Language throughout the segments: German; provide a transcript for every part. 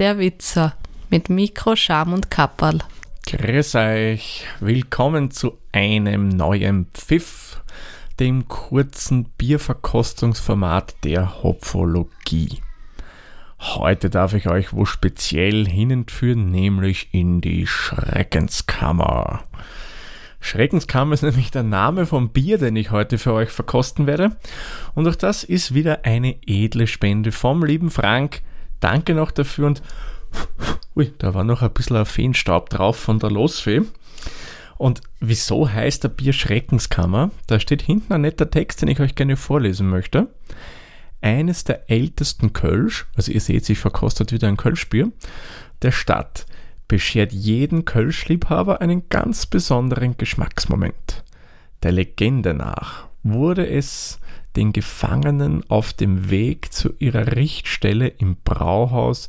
der Witzer mit Mikro, Scham und Kapperl. Grüß euch, willkommen zu einem neuen Pfiff, dem kurzen Bierverkostungsformat der Hopfologie. Heute darf ich euch wo speziell hinentführen, nämlich in die Schreckenskammer. Schreckenskammer ist nämlich der Name vom Bier, den ich heute für euch verkosten werde. Und auch das ist wieder eine edle Spende vom lieben Frank. Danke noch dafür und ui, da war noch ein bisschen Feenstaub drauf von der Losfee. Und wieso heißt der Bier Schreckenskammer? Da steht hinten ein netter Text, den ich euch gerne vorlesen möchte. Eines der ältesten Kölsch, also ihr seht, sich verkostet wieder ein Kölschbier, der Stadt beschert jeden Kölschliebhaber einen ganz besonderen Geschmacksmoment. Der Legende nach wurde es den Gefangenen auf dem Weg zu ihrer Richtstelle im Brauhaus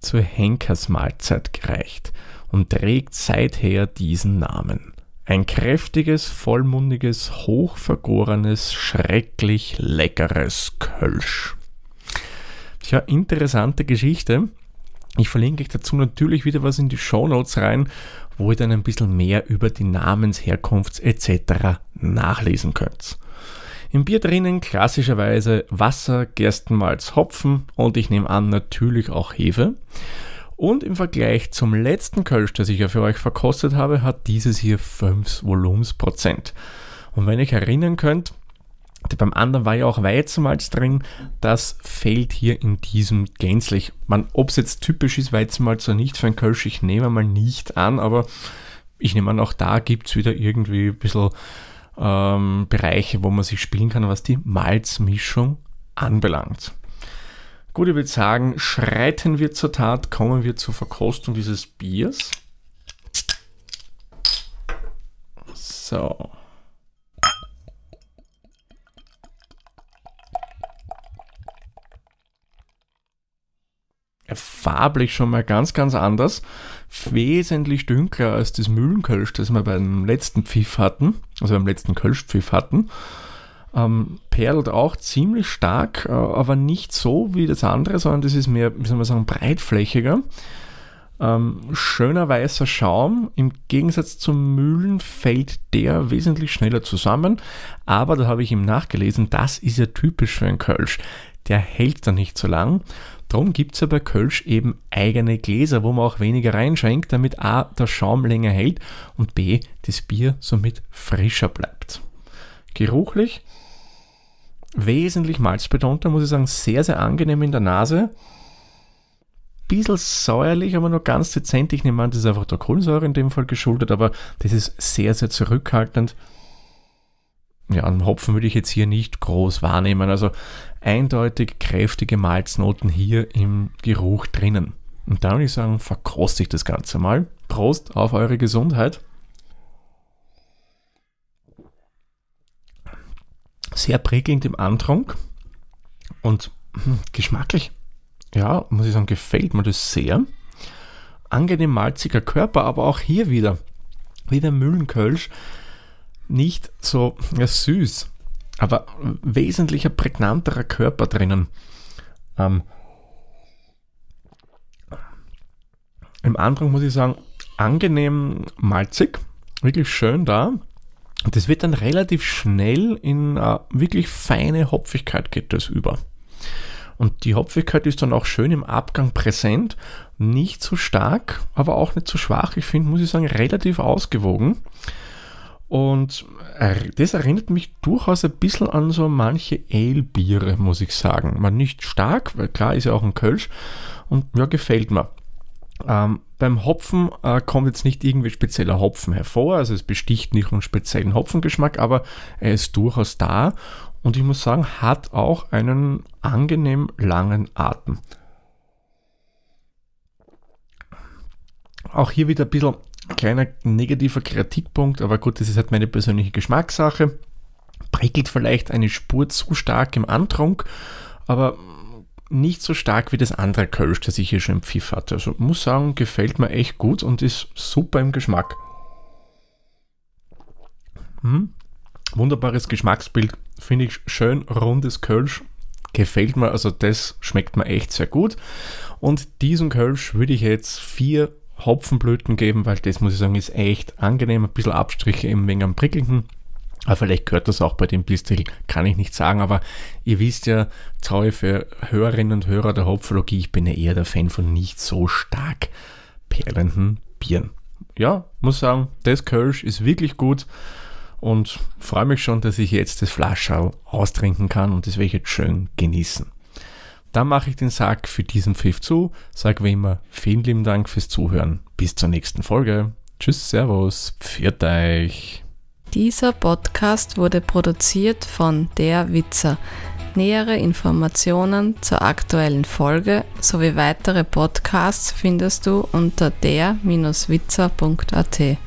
zur Henkersmahlzeit gereicht und trägt seither diesen Namen. Ein kräftiges, vollmundiges, hochvergorenes, schrecklich leckeres Kölsch. Tja, interessante Geschichte. Ich verlinke euch dazu natürlich wieder was in die Show Notes rein, wo ihr dann ein bisschen mehr über die Namensherkunft etc. nachlesen könnt. Im Bier drinnen klassischerweise Wasser, Gerstenmalz, Hopfen und ich nehme an natürlich auch Hefe. Und im Vergleich zum letzten Kölsch, das ich ja für euch verkostet habe, hat dieses hier 5 Volumensprozent. Und wenn ihr euch erinnern könnt, beim anderen war ja auch Weizenmalz drin. Das fehlt hier in diesem gänzlich. Ob es jetzt typisch ist, Weizenmalz oder nicht für ein Kölsch, ich nehme mal nicht an, aber ich nehme an, auch da gibt es wieder irgendwie ein bisschen ähm, Bereiche, wo man sich spielen kann, was die Malzmischung anbelangt. Gut, ich würde sagen, schreiten wir zur Tat, kommen wir zur Verkostung dieses Biers. So. Farblich schon mal ganz, ganz anders. Wesentlich dünkler als das Mühlenkölsch, das wir beim letzten Pfiff hatten, also beim letzten Kölschpfiff hatten. Ähm, perlt auch ziemlich stark, äh, aber nicht so wie das andere, sondern das ist mehr, wie soll man sagen, breitflächiger. Ähm, schöner weißer Schaum. Im Gegensatz zum Mühlen fällt der wesentlich schneller zusammen. Aber da habe ich ihm nachgelesen, das ist ja typisch für einen Kölsch. Der hält da nicht so lang. Darum gibt es ja bei Kölsch eben eigene Gläser, wo man auch weniger reinschenkt, damit A, der Schaum länger hält und B, das Bier somit frischer bleibt. Geruchlich wesentlich malzbetonter, muss ich sagen, sehr, sehr angenehm in der Nase. Bisschen säuerlich, aber nur ganz dezent. Ich nehme an, das ist einfach der Kohlensäure in dem Fall geschuldet, aber das ist sehr, sehr zurückhaltend ja, einen Hopfen würde ich jetzt hier nicht groß wahrnehmen. Also eindeutig kräftige Malznoten hier im Geruch drinnen. Und da würde ich sagen, verkoste ich das Ganze mal. Prost auf eure Gesundheit. Sehr prickelnd im Antrunk und hm, geschmacklich, ja, muss ich sagen, gefällt mir das sehr. Angenehm malziger Körper, aber auch hier wieder, wie der Mühlenkölsch, nicht so ja, süß, aber wesentlicher prägnanterer Körper drinnen. Ähm, Im Anfang muss ich sagen, angenehm malzig, wirklich schön da. Das wird dann relativ schnell in uh, wirklich feine Hopfigkeit geht das über. Und die Hopfigkeit ist dann auch schön im Abgang präsent, nicht zu stark, aber auch nicht zu schwach. Ich finde, muss ich sagen, relativ ausgewogen. Und das erinnert mich durchaus ein bisschen an so manche Ale-Biere, muss ich sagen. Man nicht stark, weil klar ist ja auch ein Kölsch und ja, gefällt mir. Ähm, beim Hopfen äh, kommt jetzt nicht irgendwie spezieller Hopfen hervor, also es besticht nicht einen speziellen Hopfengeschmack, aber er ist durchaus da und ich muss sagen, hat auch einen angenehm langen Atem. Auch hier wieder ein bisschen kleiner negativer Kritikpunkt, aber gut, das ist halt meine persönliche Geschmackssache. Prickelt vielleicht eine Spur zu stark im Antrunk, aber nicht so stark wie das andere Kölsch, das ich hier schon im Pfiff hatte. Also muss sagen, gefällt mir echt gut und ist super im Geschmack. Hm. Wunderbares Geschmacksbild, finde ich schön rundes Kölsch. Gefällt mir, also das schmeckt mir echt sehr gut. Und diesem Kölsch würde ich jetzt vier Hopfenblüten geben, weil das muss ich sagen, ist echt angenehm. Ein bisschen Abstriche eben wegen am Prickelnden. Aber vielleicht gehört das auch bei dem Bistrittel, kann ich nicht sagen, aber ihr wisst ja, Zaue für Hörerinnen und Hörer der Hopfologie, ich bin ja eher der Fan von nicht so stark perlenden Bieren. Ja, muss sagen, das Kölsch ist wirklich gut und freue mich schon, dass ich jetzt das Flaschall austrinken kann und das werde ich jetzt schön genießen. Dann mache ich den Sack für diesen Pfiff zu, sage wie immer vielen lieben Dank fürs Zuhören. Bis zur nächsten Folge. Tschüss, Servus, pfiat euch. Dieser Podcast wurde produziert von Der Witzer. Nähere Informationen zur aktuellen Folge sowie weitere Podcasts findest du unter der-witzer.at.